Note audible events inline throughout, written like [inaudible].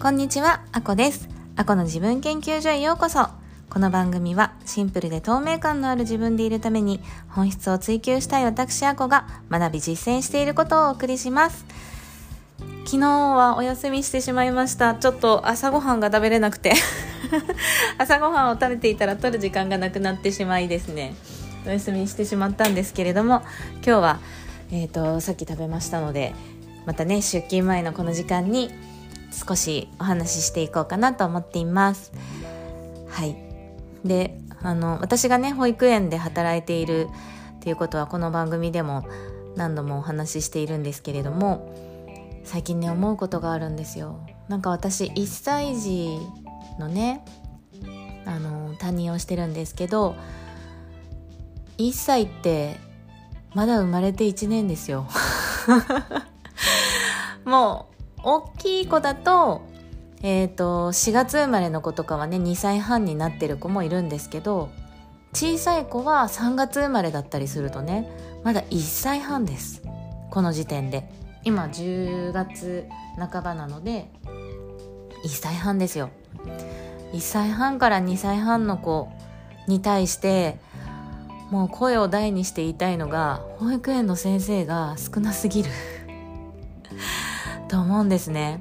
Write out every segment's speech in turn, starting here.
こんにちは、あこです。あこの自分研究所へようこそ。この番組はシンプルで透明感のある自分でいるために本質を追求したい私あこが学び実践していることをお送りします。昨日はお休みしてしまいました。ちょっと朝ごはんが食べれなくて [laughs] 朝ごはんを食べていたら取る時間がなくなってしまいですね。お休みしてしまったんですけれども、今日は、えっ、と、さっき食べましたので、またね、出勤前のこの時間に少しお話ししていこうかなと思っています。はい。で、あの、私がね、保育園で働いているっていうことはこの番組でも何度もお話ししているんですけれども、最近ね、思うことがあるんですよ。なんか私、1歳児のね、あの、担任をしてるんですけど、1歳ってまだ生まれて1年ですよ。[laughs] もう大きい子だと,、えー、と4月生まれの子とかはね2歳半になってる子もいるんですけど小さい子は3月生まれだったりするとねまだ1歳半です。この時点で。今10月半ばなので1歳半ですよ。1歳半から2歳半の子に対してもう声を大にして言いたいのが保育園の先生が少なすぎる。と思うんですね。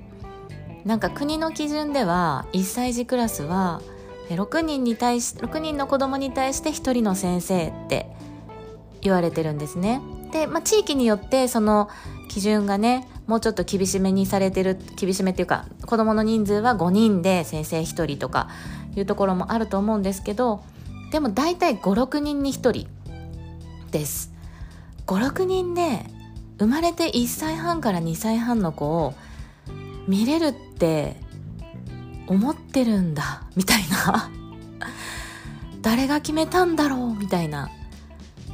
なんか国の基準では1歳児クラスは6人に対し6人の子供に対して1人の先生って言われてるんですね。で、まあ、地域によってその基準がねもうちょっと厳しめにされてる厳しめっていうか子供の人数は5人で先生1人とかいうところもあると思うんですけどでも大体56人に1人です。56人で生まれて1歳半から2歳半の子を見れるって思ってるんだみたいな。[laughs] 誰が決めたんだろうみたいな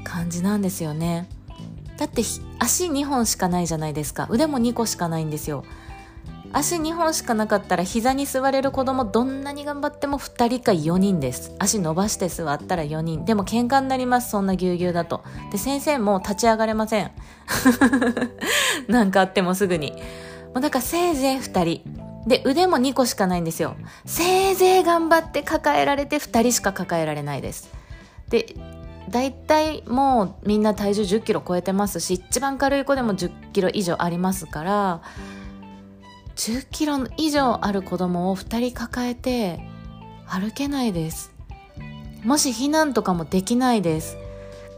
感じなんですよね。だって足2本しかないじゃないですか。腕も2個しかないんですよ。足2本しかなかったら膝に座れる子供どんなに頑張っても2人か4人です。足伸ばして座ったら4人。でも喧嘩になりますそんなぎゅうぎゅうだと。で先生も立ち上がれません。[laughs] なんかあってもすぐに。もうだからせいぜい2人。で腕も2個しかないんですよ。せいぜい頑張って抱えられて2人しか抱えられないです。で大体もうみんな体重1 0キロ超えてますし一番軽い子でも1 0キロ以上ありますから10キロ以上ある子供を2人抱えて歩けないです。もし避難とかもできないです。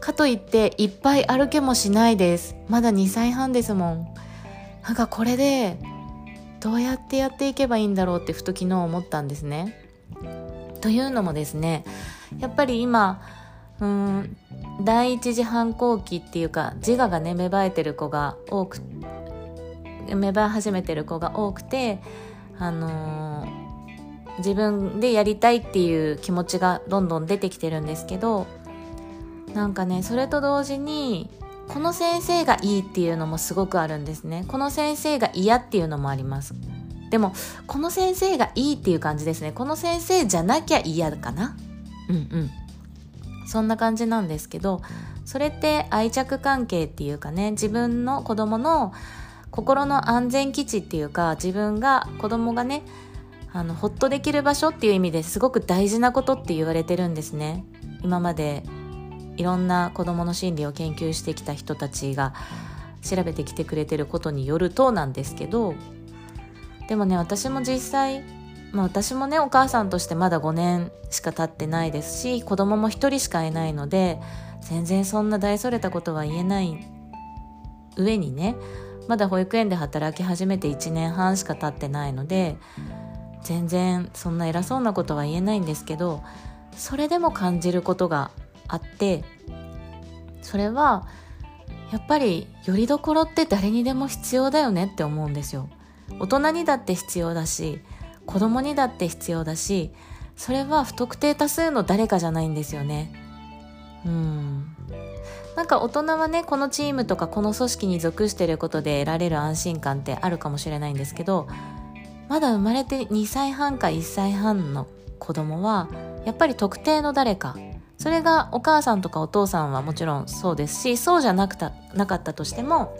かといっていっぱい歩けもしないです。まだ2歳半ですもん。なんかこれでどうやってやっていけばいいんだろうってふと昨日思ったんですね。というのもですねやっぱり今うん第一次反抗期っていうか自我がね芽生えてる子が多く芽生え始めてる子が多くてあのー、自分でやりたいっていう気持ちがどんどん出てきてるんですけどなんかねそれと同時にこの先生がいいっていうのもすごくあるんですね。この先生が嫌っていうのもあります。でもこの先生がいいっていう感じですね。この先生じゃなきゃ嫌かな？うんうん。そんな感じなんですけどそれって愛着関係っていうかね自分の子供の心の安全基地っていうか自分が子供がねあのほっとできる場所っていう意味ですごく大事なことって言われてるんですね。今までいろんな子供の心理を研究してきた人たちが調べてきてくれてることによるとなんですけどでもね私も実際、まあ、私もねお母さんとしてまだ5年しか経ってないですし子供も1人しかいないので全然そんな大それたことは言えない上にねまだ保育園で働き始めて1年半しか経ってないので全然そんな偉そうなことは言えないんですけどそれでも感じることがあってそれはやっぱりよりどころって誰にでも必要だよねって思うんですよ。大人にだって必要だし子供にだって必要だしそれは不特定多数の誰かじゃないんですよね。うん。なんか大人はねこのチームとかこの組織に属してることで得られる安心感ってあるかもしれないんですけどまだ生まれて2歳半か1歳半の子供はやっぱり特定の誰かそれがお母さんとかお父さんはもちろんそうですしそうじゃなくたなかったとしても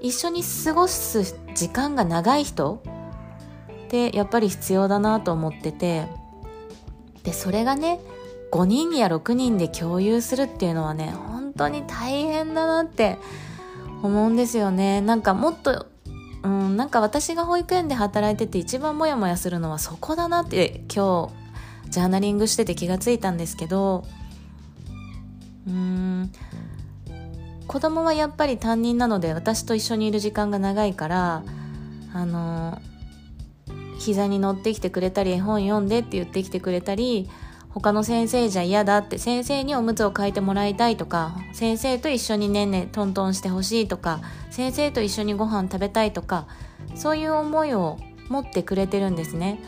一緒に過ごす時間が長い人でやっぱり必要だなと思っててでそれがね5人や6人で共有するっていうのはね当に大変だなって思うんですよね。なんかもっとうんなんか私が保育園で働いてて一番モヤモヤするのはそこだなって今日ジャーナリングしてて気がついたんですけどうん子供はやっぱり担任なので私と一緒にいる時間が長いからあの膝に乗ってきてくれたり絵本読んでって言ってきてくれたり他の先生じゃ嫌だって先生におむつを替えてもらいたいとか先生と一緒にねんねトントンしてほしいとか先生と一緒にご飯食べたいとかそういう思いを持ってくれてるんですね。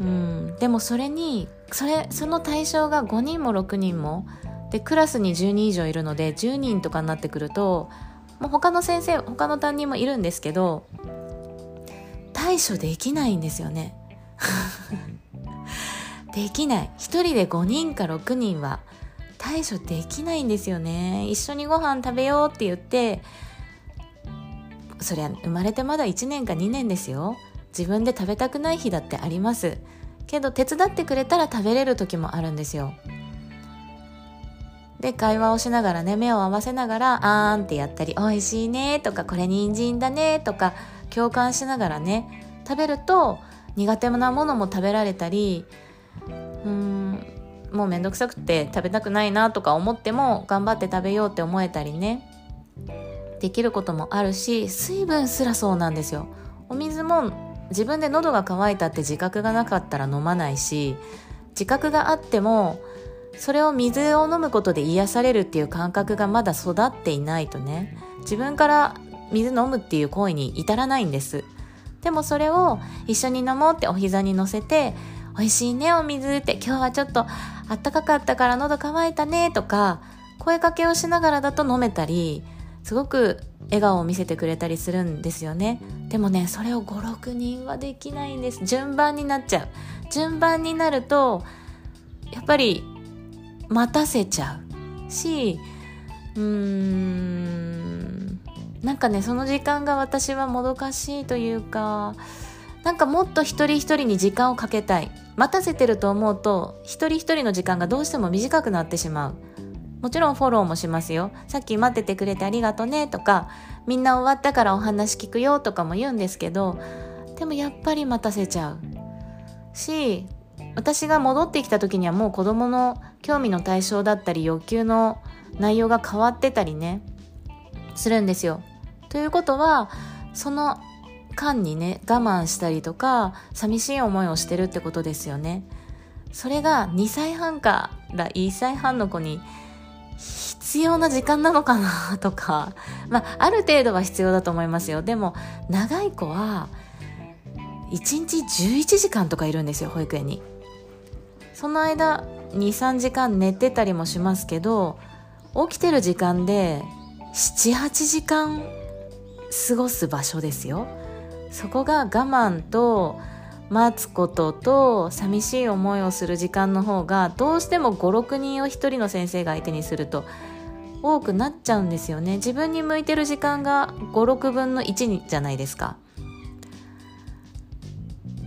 うん、でもそれにそれその対象が5人も6人もでクラスに10人以上いるので10人とかになってくるともう他の先生他の担任もいるんですけど対処できないんですよねできない。1人で5人か6人は対処できないんですよね。一緒にご飯食べようって言ってそりゃ生まれてまだ1年か2年ですよ。自分で食べたくない日だってあります。けど手伝ってくれたら食べれる時もあるんですよ。で会話をしながらね目を合わせながらあーんってやったり「おいしいね」とか「これ人参だね」とか共感しながらね食べると苦手なものも食べられたりうん。もうめんどくさくて食べたくないなとか思っても頑張って食べようって思えたりね。できることもあるし水分すらそうなんですよ。お水も自分で喉が渇いたって自覚がなかったら飲まないし自覚があってもそれを水を飲むことで癒されるっていう感覚がまだ育っていないとね。自分から水飲むっていう行為に至らないんです。でもそれを一緒に飲もうってお膝に乗せて美味しいねお水って。今日はちょっとあったかかったから喉乾いたねとか声かけをしながらだと飲めたりすごく笑顔を見せてくれたりするんですよね。でもねそれを56人はできないんです。順番になっちゃう。順番になるとやっぱり待たせちゃう。しうーんなんかねその時間が私はもどかしいというかなんかもっと一人一人に時間をかけたい。待たせてると思うと一人一人の時間がどうしても短くなってしまう。もちろんフォローもしますよ。さっき待っててくれてありがとねとかみんな終わったからお話聞くよとかも言うんですけどでもやっぱり待たせちゃう。し私が戻ってきた時にはもう子供の興味の対象だったり欲求の内容が変わってたりねするんですよ。ということはその間にね我慢したりとか寂しい思いをしてるってことですよね。それが2歳半から1歳半の子に必要な時間なのかなとかまあある程度は必要だと思いますよ。でも長い子は1日11時間とかいるんですよ保育園に。その間23時間寝てたりもしますけど起きてる時間で78時間過ごす場所ですよ。そこが我慢と待つことと寂しい思いをする時間の方がどうしても56人を1人の先生が相手にすると多くなっちゃうんですよね。自分に向いてる時間が56分の1じゃないですか。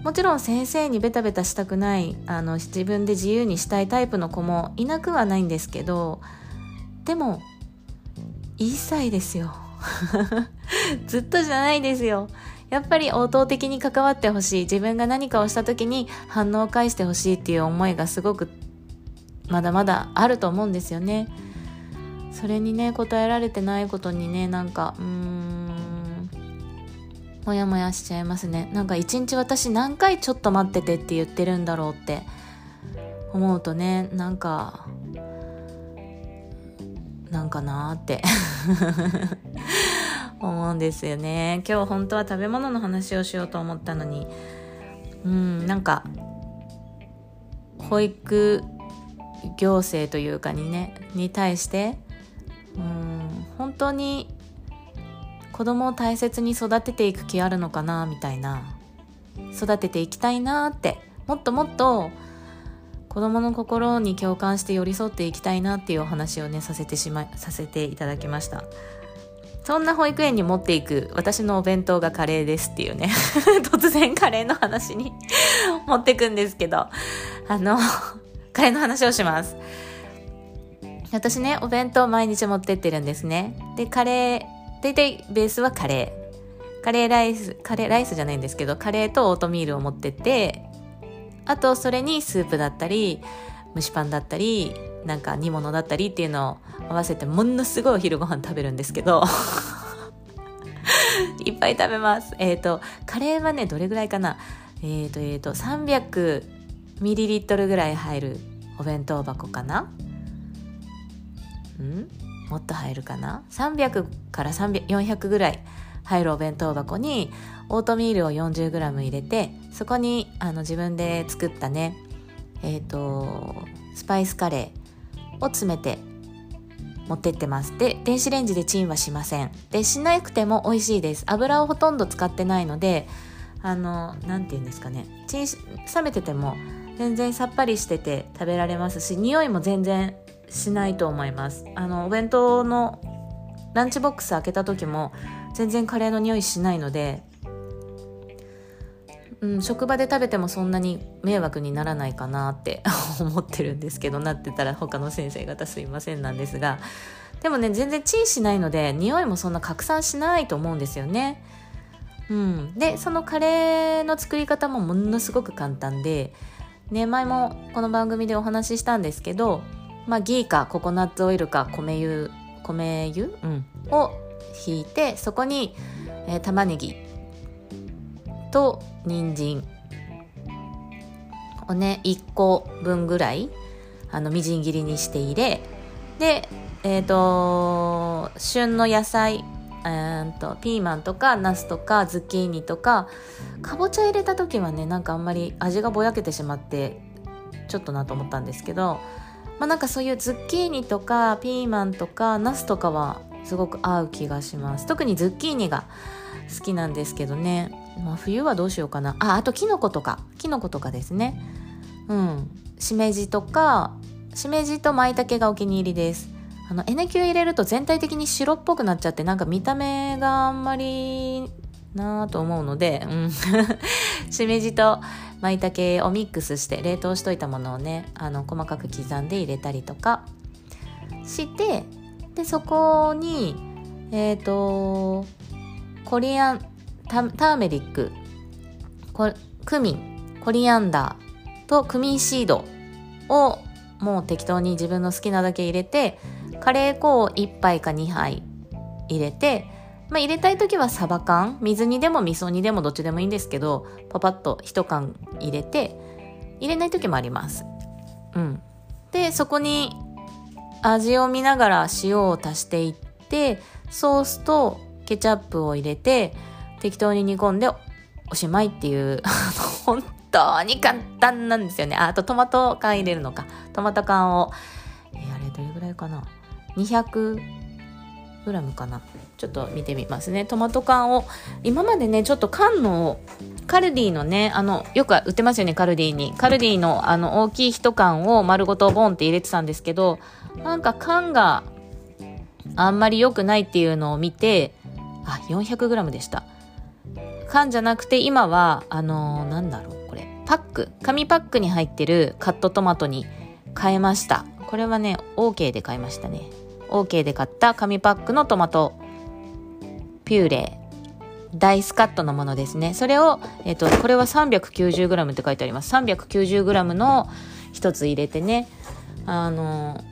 もちろん先生にベタベタしたくないあの自分で自由にしたいタイプの子もいなくはないんですけどでも1歳ですよ。[laughs] ずっとじゃないですよ。やっぱり応答的に関わってほしい。自分が何かをした時に反応を返してほしいっていう思いがすごくまだまだあると思うんですよね。それにね答えられてないことにねなんかうーんモヤモヤしちゃいますね。なんか一日私何回ちょっと待っててって言ってるんだろうって思うとねなんかなんかなーって。思うんですよね。今日本当は食べ物の話をしようと思ったのに。うんなんか保育行政というかにねに対してうん本当に子供を大切に育てていく気あるのかなみたいな。育てていきたいなって。もっともっと子供の心に共感して寄り添っていきたいなっていうお話をねさせてしまさせていただきました。そんな保育園に持っていく私のお弁当がカレーですっていうね。[laughs] 突然カレーの話に [laughs] 持ってくんですけど。あの [laughs] カレーの話をします。私ねお弁当毎日持ってってるんですね。でカレー大体ベースはカレー。カレーライスカレーライスじゃないんですけどカレーとオートミールを持ってってあとそれにスープだったり蒸しパンだったりなんか煮物だったりっていうのを合わせてものすごいお昼ご飯食べるんですけど。[laughs] いっぱい食べます。えっ、ー、とカレーはねどれぐらいかな？えっ、ー、とえっ、ー、と300ミリリットルぐらい入るお弁当箱かな？ん？もっと入るかな？300から400ぐらい入るお弁当箱にオートミールを 40g 入れてそこにあの自分で作ったねえっ、ー、とスパイスカレー。を詰めて持ってってます。で電子レンジでチンはしません。でしなくても美味しいです。油をほとんど使ってないのであの何て言うんですかね。チン冷めてても全然さっぱりしてて食べられますし匂いも全然しないと思います。あのお弁当のランチボックス開けた時も全然カレーの匂いしないので、うん、職場で食べてもそんなに迷惑にならないかなって [laughs] 思ってるんですけどなってたら他の先生方すいませんなんですがでもね全然チンしないので匂いもそんな拡散しないと思うんですよね。うん、でそのカレーの作り方もものすごく簡単でね、前もこの番組でお話ししたんですけど、まあ、ギーかココナッツオイルか米油米油、うん、をひいてそこに、えー、玉ねぎと人参。をね1個分ぐらいあのみじん切りにして入れ。でえっ、ー、と旬の野菜えとピーマンとかナスとかズッキーニとかかぼちゃ入れた時はねなんかあんまり味がぼやけてしまってちょっとなと思ったんですけどまあなんかそういうズッキーニとかピーマンとかナスとかはすごく合う気がします。特にズッキーニが好きなんですけどね、まあ、冬はどうしようかな。ああとキノコとか。キノコとかですね。うん。しめじとかしめじと舞茸がお気に入りです。あの N 級入れると全体的に白っぽくなっちゃってなんか見た目があんまりなぁと思うので、うん、[laughs] しめじと舞茸をミックスして冷凍しといたものをねあの細かく刻んで入れたりとか。してでそこにえっ、ー、とコリアンターメリッククミンコリアンダーとクミンシードをもう適当に自分の好きなだけ入れてカレー粉を1杯か2杯入れて、まあ、入れたい時はサバ缶水煮でも味噌煮でもどっちでもいいんですけどパパッと1缶入れて入れない時もあります。うん。でそこに味を見ながら塩を足していってソースとケチャップを入れて適当に煮込んでおしまいっていう [laughs] 本当に簡単なんですよね。あとトマト缶入れるのか。トマト缶をえー、あれどれぐらいかな。200グラムかな。ちょっと見てみますね。トマト缶を今までねちょっと缶のカルディのねあのよく売ってますよねカルディに。カルディのあの大きい1缶を丸ごとボンって入れてたんですけどなんか缶があんまり良くないっていうのを見てあ 400g でした。缶じゃなくて今はあのー、なんだろうこれ。パック。紙パックに入ってるカットトマトに変えました。これはね OK で買いましたね。OK で買った紙パックのトマト。ピューレ。ダイスカットのものですね。それを、えっ、ー、とこれは 390g って書いてあります。390g の1つ入れてねあの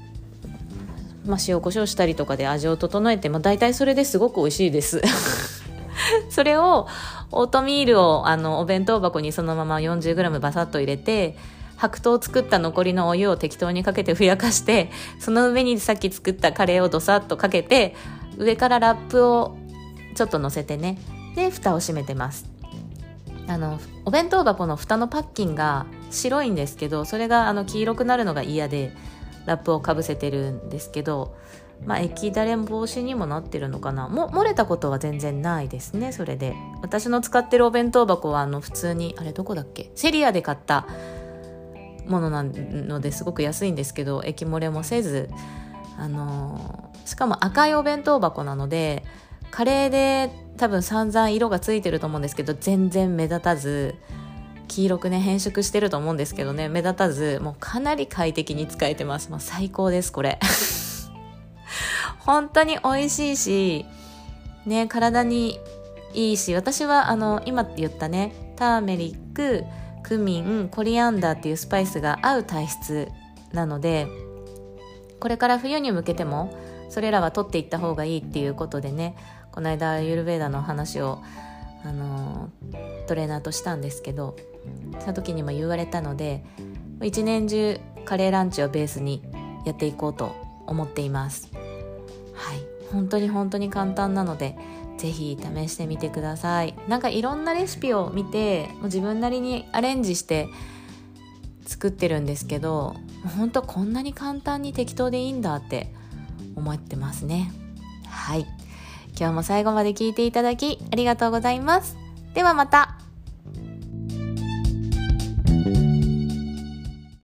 まあ、塩コショウしたりとかで味を整えて、まあ、大体それですごく美味しいです。[laughs] それをオートミールをあのお弁当箱にそのまま 40g バサッと入れて白桃を作った残りのお湯を適当にかけてふやかしてその上にさっき作ったカレーをドサッとかけて上からラップをちょっと乗せてねで蓋を閉めてます。あのお弁当箱の蓋のパッキンが白いんですけどそれがあの黄色くなるのが嫌でラップをかぶせてるんですけどまあ、液だれ防止にもなってるのかな。も漏れたことは全然ないですねそれで。私の使ってるお弁当箱はあの普通にあれどこだっけ？セリアで買ったものなのですごく安いんですけど液漏れもせずあのしかも赤いお弁当箱なのでカレーで多分散々色がついてると思うんですけど全然目立たず黄色くね変色してると思うんですけどね目立たずもうかなり快適に使えてます。もう最高ですこれ。[laughs] 本当に美味しいしね体にいいし私はあの今って言ったねターメリッククミンコリアンダーっていうスパイスが合う体質なのでこれから冬に向けてもそれらは取っていった方がいいっていうことでねこの間ユルベーダの話をあのトレーナーとしたんですけどその時にも言われたので一年中カレーランチをベースにやっていこうと思っています。本当に本当に簡単なのでぜひ試してみてください。なんかいろんなレシピを見てもう自分なりにアレンジして作ってるんですけど本当こんなに簡単に適当でいいんだって思ってますね。はい。今日も最後まで聞いていただきありがとうございます。ではまた。